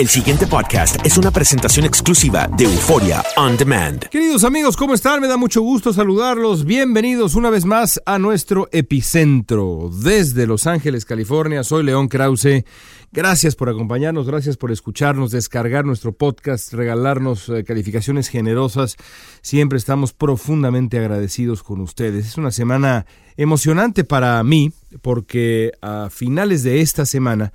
El siguiente podcast es una presentación exclusiva de Euforia On Demand. Queridos amigos, ¿cómo están? Me da mucho gusto saludarlos. Bienvenidos una vez más a nuestro epicentro. Desde Los Ángeles, California, soy León Krause. Gracias por acompañarnos, gracias por escucharnos, descargar nuestro podcast, regalarnos eh, calificaciones generosas. Siempre estamos profundamente agradecidos con ustedes. Es una semana emocionante para mí porque a finales de esta semana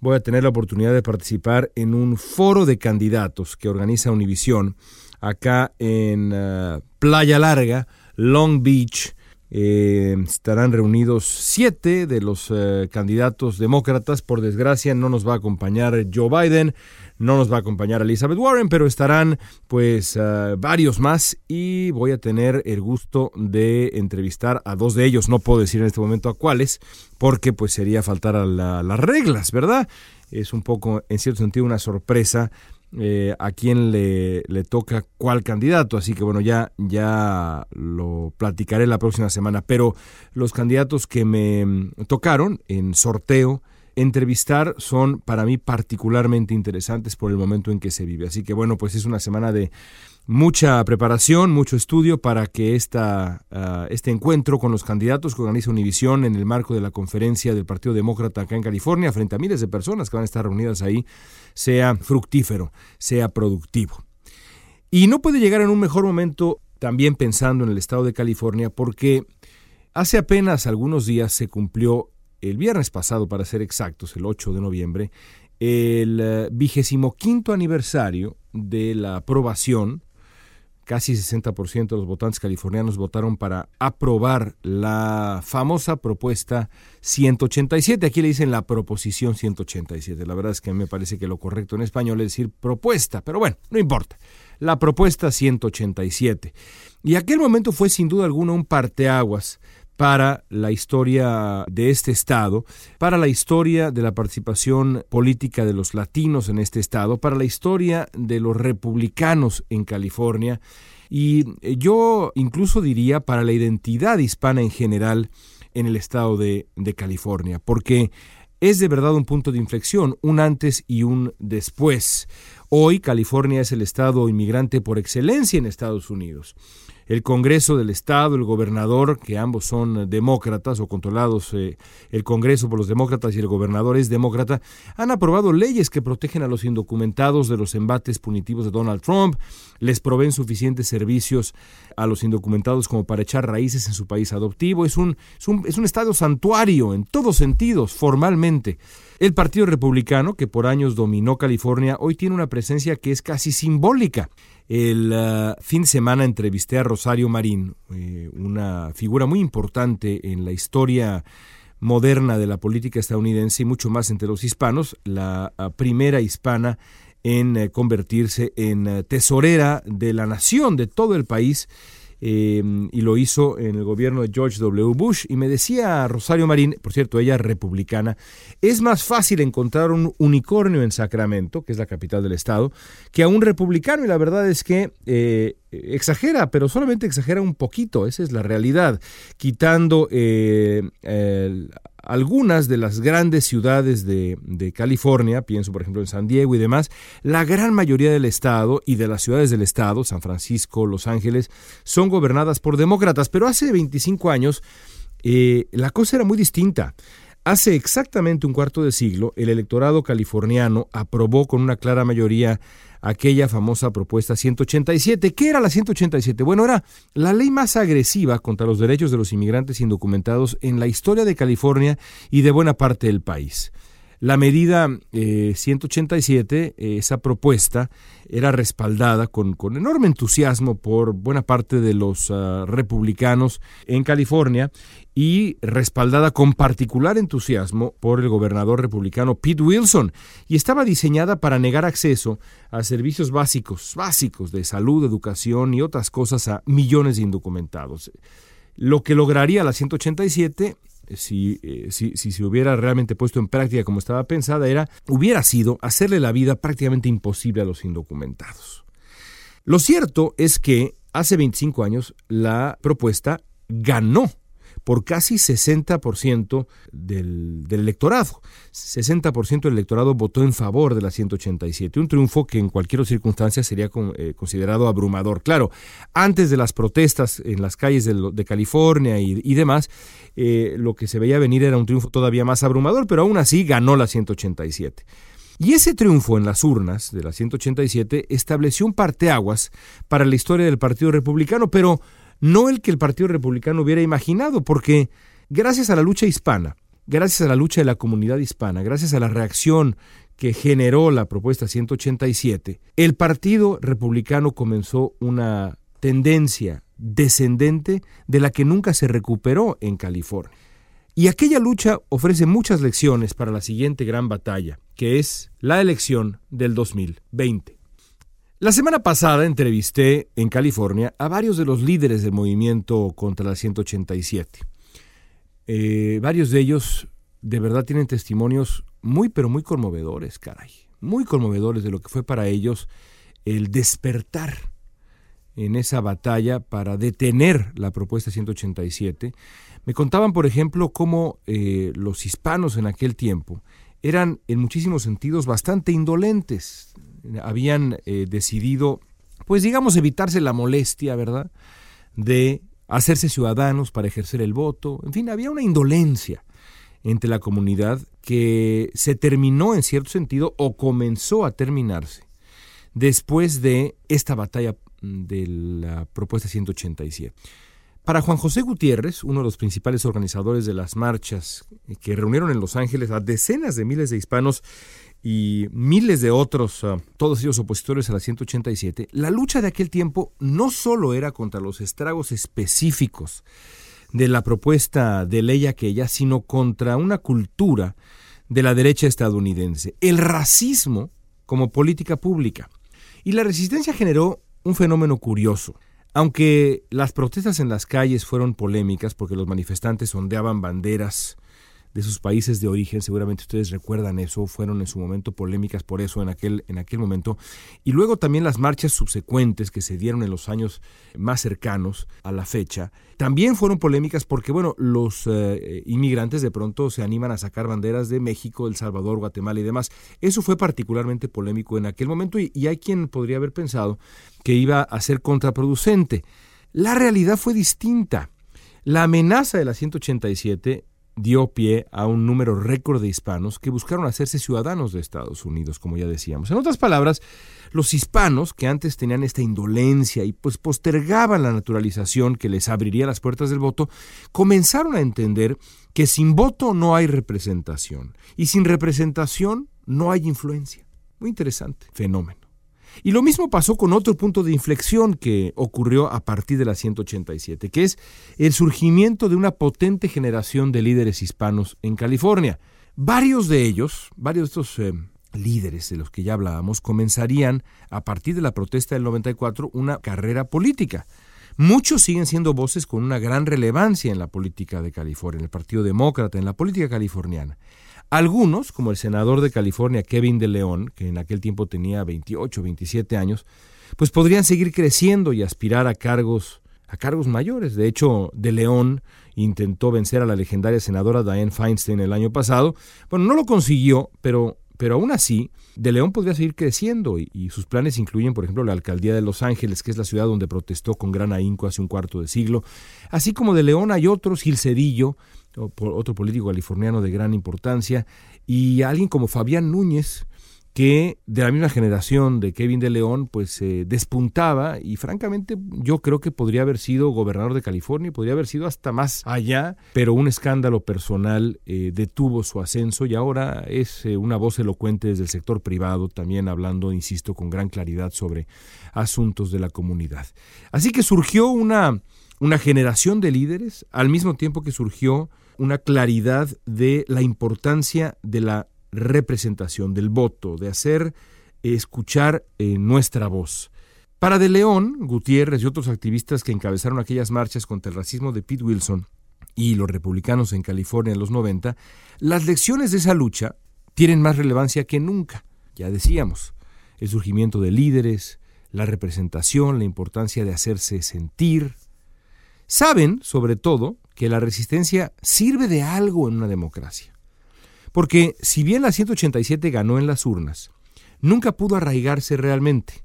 voy a tener la oportunidad de participar en un foro de candidatos que organiza Univisión acá en uh, Playa Larga, Long Beach. Eh, estarán reunidos siete de los eh, candidatos demócratas. Por desgracia, no nos va a acompañar Joe Biden, no nos va a acompañar Elizabeth Warren, pero estarán pues uh, varios más y voy a tener el gusto de entrevistar a dos de ellos. No puedo decir en este momento a cuáles, porque pues sería faltar a la- las reglas, ¿verdad? Es un poco, en cierto sentido, una sorpresa eh, a quién le, le toca cuál candidato, así que bueno, ya, ya lo platicaré la próxima semana, pero los candidatos que me tocaron en sorteo, entrevistar son para mí particularmente interesantes por el momento en que se vive, así que bueno, pues es una semana de mucha preparación, mucho estudio para que esta, ah, este encuentro con los candidatos que organiza Univisión en el marco de la conferencia del Partido Demócrata acá en California, frente a miles de personas que van a estar reunidas ahí, sea fructífero, sea productivo. Y no puede llegar en un mejor momento también pensando en el estado de California porque hace apenas algunos días se cumplió, el viernes pasado para ser exactos, el 8 de noviembre, el vigésimo quinto aniversario de la aprobación casi 60% de los votantes californianos votaron para aprobar la famosa propuesta 187. Aquí le dicen la proposición 187. La verdad es que me parece que lo correcto en español es decir propuesta, pero bueno, no importa. La propuesta 187. Y aquel momento fue sin duda alguna un parteaguas para la historia de este estado, para la historia de la participación política de los latinos en este estado, para la historia de los republicanos en California y eh, yo incluso diría para la identidad hispana en general en el estado de, de California, porque es de verdad un punto de inflexión, un antes y un después. Hoy California es el estado inmigrante por excelencia en Estados Unidos. El Congreso del Estado, el gobernador, que ambos son demócratas o controlados, eh, el Congreso por los demócratas y el gobernador es demócrata, han aprobado leyes que protegen a los indocumentados de los embates punitivos de Donald Trump, les proveen suficientes servicios a los indocumentados como para echar raíces en su país adoptivo. Es un, es un, es un estado santuario en todos sentidos, formalmente. El Partido Republicano, que por años dominó California, hoy tiene una presencia que es casi simbólica. El uh, fin de semana entrevisté a Rosario Marín, eh, una figura muy importante en la historia moderna de la política estadounidense y mucho más entre los hispanos, la uh, primera hispana en uh, convertirse en tesorera de la nación, de todo el país, eh, y lo hizo en el gobierno de George W. Bush. Y me decía Rosario Marín, por cierto, ella republicana, es más fácil encontrar un unicornio en Sacramento, que es la capital del estado, que a un republicano. Y la verdad es que eh, exagera, pero solamente exagera un poquito, esa es la realidad, quitando eh, el, algunas de las grandes ciudades de, de, California, pienso por ejemplo en San Diego y demás, la gran mayoría del estado y de las ciudades del estado, San Francisco, Los Ángeles, son gobernadas por demócratas, pero hace 25 años eh, la cosa era muy distinta. Hace exactamente un cuarto de siglo, el electorado californiano aprobó con una clara mayoría aquella famosa propuesta 187. ¿Qué era la 187? Bueno, era la ley más agresiva contra los derechos de los inmigrantes indocumentados en la historia de California y de buena parte del país. La medida 187, eh, esa propuesta, era respaldada con, con, enorme entusiasmo por buena parte de los ah, republicanos en California y respaldada con particular entusiasmo por el gobernador republicano Pete Wilson y estaba diseñada para negar acceso a servicios básicos, básicos de salud, educación y otras cosas a millones de indocumentados. Lo que lograría la 187 si, eh, si, si, se hubiera realmente puesto en práctica como estaba pensada, era, hubiera sido hacerle la vida prácticamente imposible a los indocumentados. Lo cierto es que hace 25 años la propuesta ganó por casi 60% del, electorado. 60% del electorado votó en favor de la 187, un triunfo que en cualquier circunstancia sería eh, considerado abrumador. Claro, antes de las protestas en las calles de, California y, demás, eh, lo que se veía venir era un triunfo todavía más abrumador, pero aún así ganó la 187. Y ese triunfo en las urnas de la 187 estableció un parteaguas para la historia del Partido Republicano, pero no el que el Partido Republicano hubiera imaginado, porque gracias a la lucha hispana, gracias a la lucha de la comunidad hispana, gracias a la reacción que generó la propuesta 187, el Partido Republicano comenzó una tendencia descendente de la que nunca se recuperó en California. Y aquella lucha ofrece muchas lecciones para la siguiente gran batalla, que es la elección del 2020. La semana pasada entrevisté en California a varios de los líderes del movimiento contra la 187. Eh, varios de ellos de verdad tienen testimonios muy, pero muy conmovedores, caray. Muy conmovedores de lo que fue para ellos el despertar en esa batalla para detener la propuesta 187. Me contaban, por ejemplo, cómo eh, los hispanos en aquel tiempo eran en muchísimos sentidos bastante indolentes, habían eh, decidido, pues digamos, evitarse la molestia, ¿verdad?, de hacerse ciudadanos para ejercer el voto. En fin, había una indolencia entre la comunidad que se terminó en cierto sentido o comenzó a terminarse después de esta batalla de la propuesta 187. Para Juan José Gutiérrez, uno de los principales organizadores de las marchas que reunieron en Los Ángeles a decenas de miles de hispanos y miles de otros, ah, todos ellos opositores a la 187, la lucha de aquel tiempo no solo era contra los estragos específicos de la propuesta de ley aquella, sino contra una cultura de la derecha estadounidense, el racismo como política pública. Y la resistencia generó un fenómeno curioso. Aunque las protestas en las calles fueron polémicas porque los manifestantes ondeaban banderas de sus países de origen, seguramente ustedes recuerdan eso, fueron en su momento polémicas por eso en aquel, en aquel momento, y luego también las marchas subsecuentes que se dieron en los años más cercanos a la fecha, también fueron polémicas porque, bueno, los eh, inmigrantes de pronto se animan a sacar banderas de México, El Salvador, Guatemala y demás. Eso fue particularmente polémico en aquel momento y, y hay quien podría haber pensado que iba a ser contraproducente. La realidad fue distinta. La amenaza de la 187 dio pie a un número récord de hispanos que buscaron hacerse ciudadanos de Estados Unidos, como ya decíamos. En otras palabras, los hispanos, que antes tenían esta indolencia y pues postergaban la naturalización que les abriría las puertas del voto, comenzaron a entender que sin voto no hay representación y sin representación no hay influencia. Muy interesante fenómeno. Y lo mismo pasó con otro punto de inflexión que ocurrió a partir de la 187, que es el surgimiento de una potente generación de líderes hispanos en California. Varios de ellos, varios de estos eh, líderes de los que ya hablábamos, comenzarían a partir de la protesta del 94 una carrera política. Muchos siguen siendo voces con una gran relevancia en la política de California, en el Partido Demócrata, en la política californiana. Algunos, como el senador de California Kevin de León, que en aquel tiempo tenía 28, 27 años, pues podrían seguir creciendo y aspirar a cargos a cargos mayores. De hecho, de León intentó vencer a la legendaria senadora Dianne Feinstein el año pasado. Bueno, no lo consiguió, pero, pero aún así, De León podría seguir creciendo y, sus planes incluyen, por ejemplo, la alcaldía de Los Ángeles, que es la ciudad donde protestó con gran ahínco hace un cuarto de siglo. Así como De León hay otros, Gil Cedillo, otro político californiano de gran importancia, y alguien como Fabián Núñez, que de la misma generación de Kevin de León, pues eh, despuntaba y francamente yo creo que podría haber sido gobernador de California, podría haber sido hasta más allá, pero un escándalo personal eh, detuvo su ascenso y ahora es eh, una voz elocuente desde el sector privado, también hablando, insisto, con gran claridad sobre asuntos de la comunidad. Así que surgió una, una generación de líderes, al mismo tiempo que surgió una claridad de la importancia de la representación, del voto, de hacer escuchar eh, nuestra voz. Para De León, Gutiérrez y otros activistas que encabezaron aquellas marchas contra el racismo de Pete Wilson y los republicanos en California en los 90, las lecciones de esa lucha tienen más relevancia que nunca. Ya decíamos, el surgimiento de líderes, la representación, la importancia de hacerse sentir. Saben, sobre todo, que la resistencia sirve de algo en una democracia. Porque si bien la 187 ganó en las urnas, nunca pudo arraigarse realmente.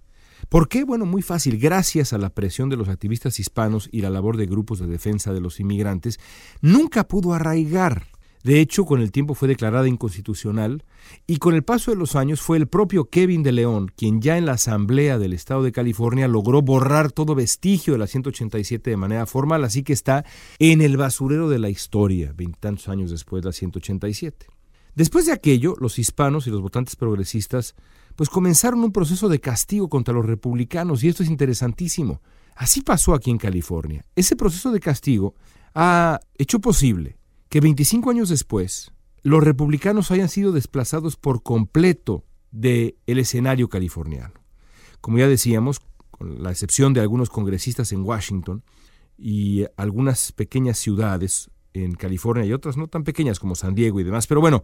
¿Por qué? Bueno, muy fácil. Gracias a la presión de los activistas hispanos y la labor de grupos de defensa de los inmigrantes, nunca pudo arraigar. De hecho, con el tiempo fue declarada inconstitucional y con el paso de los años fue el propio Kevin de León quien ya en la Asamblea del Estado de California logró borrar todo vestigio de la 187 de manera formal, así que está en el basurero de la historia, veintitantos años después de la 187. Después de aquello, los hispanos y los votantes progresistas pues comenzaron un proceso de castigo contra los republicanos y esto es interesantísimo. Así pasó aquí en California. Ese proceso de castigo ha hecho posible que 25 años después los republicanos hayan sido desplazados por completo del escenario californiano. Como ya decíamos, con la excepción de algunos congresistas en Washington y algunas pequeñas ciudades en California y otras no tan pequeñas como San Diego y demás. Pero bueno,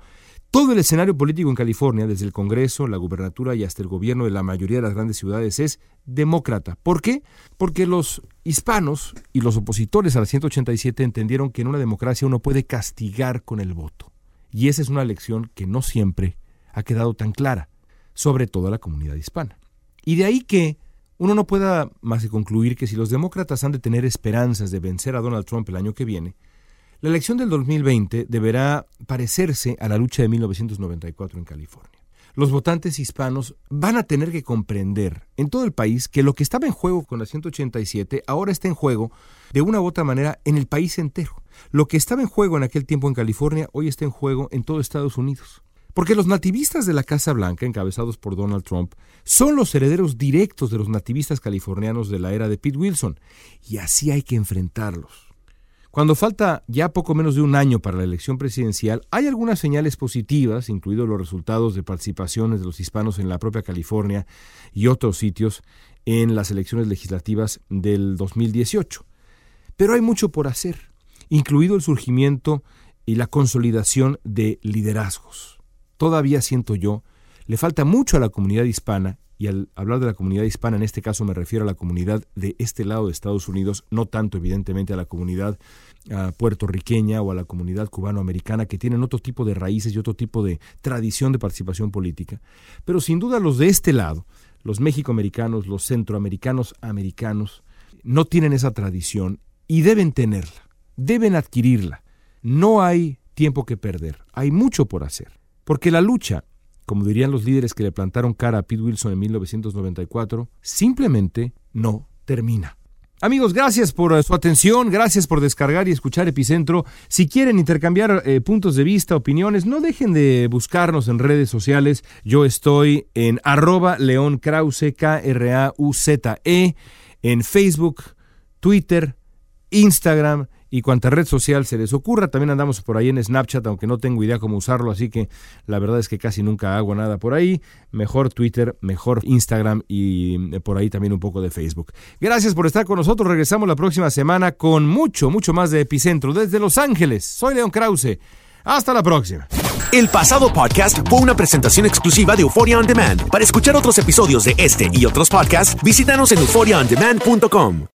todo el escenario político en California, desde el Congreso, la gubernatura y hasta el gobierno de la mayoría de las grandes ciudades, es demócrata. ¿Por qué? Porque los hispanos y los opositores a la 187 entendieron que en una democracia uno puede castigar con el voto. Y esa es una lección que no siempre ha quedado tan clara, sobre todo a la comunidad hispana. Y de ahí que uno no pueda más que concluir que si los demócratas han de tener esperanzas de vencer a Donald Trump el año que viene, la elección del 2020 deberá parecerse a la lucha de 1994 en California. Los votantes hispanos van a tener que comprender en todo el país que lo que estaba en juego con la 187 ahora está en juego de una u otra manera en el país entero. Lo que estaba en juego en aquel tiempo en California hoy está en juego en todo Estados Unidos. Porque los nativistas de la Casa Blanca, encabezados por Donald Trump, son los herederos directos de los nativistas californianos de la era de Pete Wilson. Y así hay que enfrentarlos. Cuando falta ya poco menos de un año para la elección presidencial, hay algunas señales positivas, incluidos los resultados de participaciones de los hispanos en la propia California y otros sitios en las elecciones legislativas del 2018. Pero hay mucho por hacer, incluido el surgimiento y la consolidación de liderazgos. Todavía siento yo, le falta mucho a la comunidad hispana y al hablar de la comunidad hispana, en este caso me refiero a la comunidad de este lado de Estados Unidos, no tanto evidentemente a la comunidad uh, puertorriqueña o a la comunidad cubanoamericana, que tienen otro tipo de raíces y otro tipo de tradición de participación política. Pero sin duda los de este lado, los mexicoamericanos, los centroamericanos americanos, no tienen esa tradición y deben tenerla, deben adquirirla. No hay tiempo que perder, hay mucho por hacer, porque la lucha como dirían los líderes que le plantaron cara a Pete Wilson en 1994, simplemente no termina. Amigos, gracias por eh, su atención, gracias por descargar y escuchar Epicentro. Si quieren intercambiar eh, puntos de vista, opiniones, no dejen de buscarnos en redes sociales. Yo estoy en arroba León Krause, K-R-A-U-Z-E, en Facebook, Twitter, Instagram y cuanta red social se les ocurra. También andamos por ahí en Snapchat, aunque no tengo idea cómo usarlo, así que la verdad es que casi nunca hago nada por ahí. Mejor Twitter, mejor Instagram y eh, por ahí también un poco de Facebook. Gracias por estar con nosotros. Regresamos la próxima semana con mucho, mucho más de Epicentro desde Los Ángeles. Soy León Krause. Hasta la próxima. El pasado podcast fue una presentación exclusiva de Euphoria On Demand. Para escuchar otros episodios de este y otros podcasts, visítanos en euphoriaondemand.com.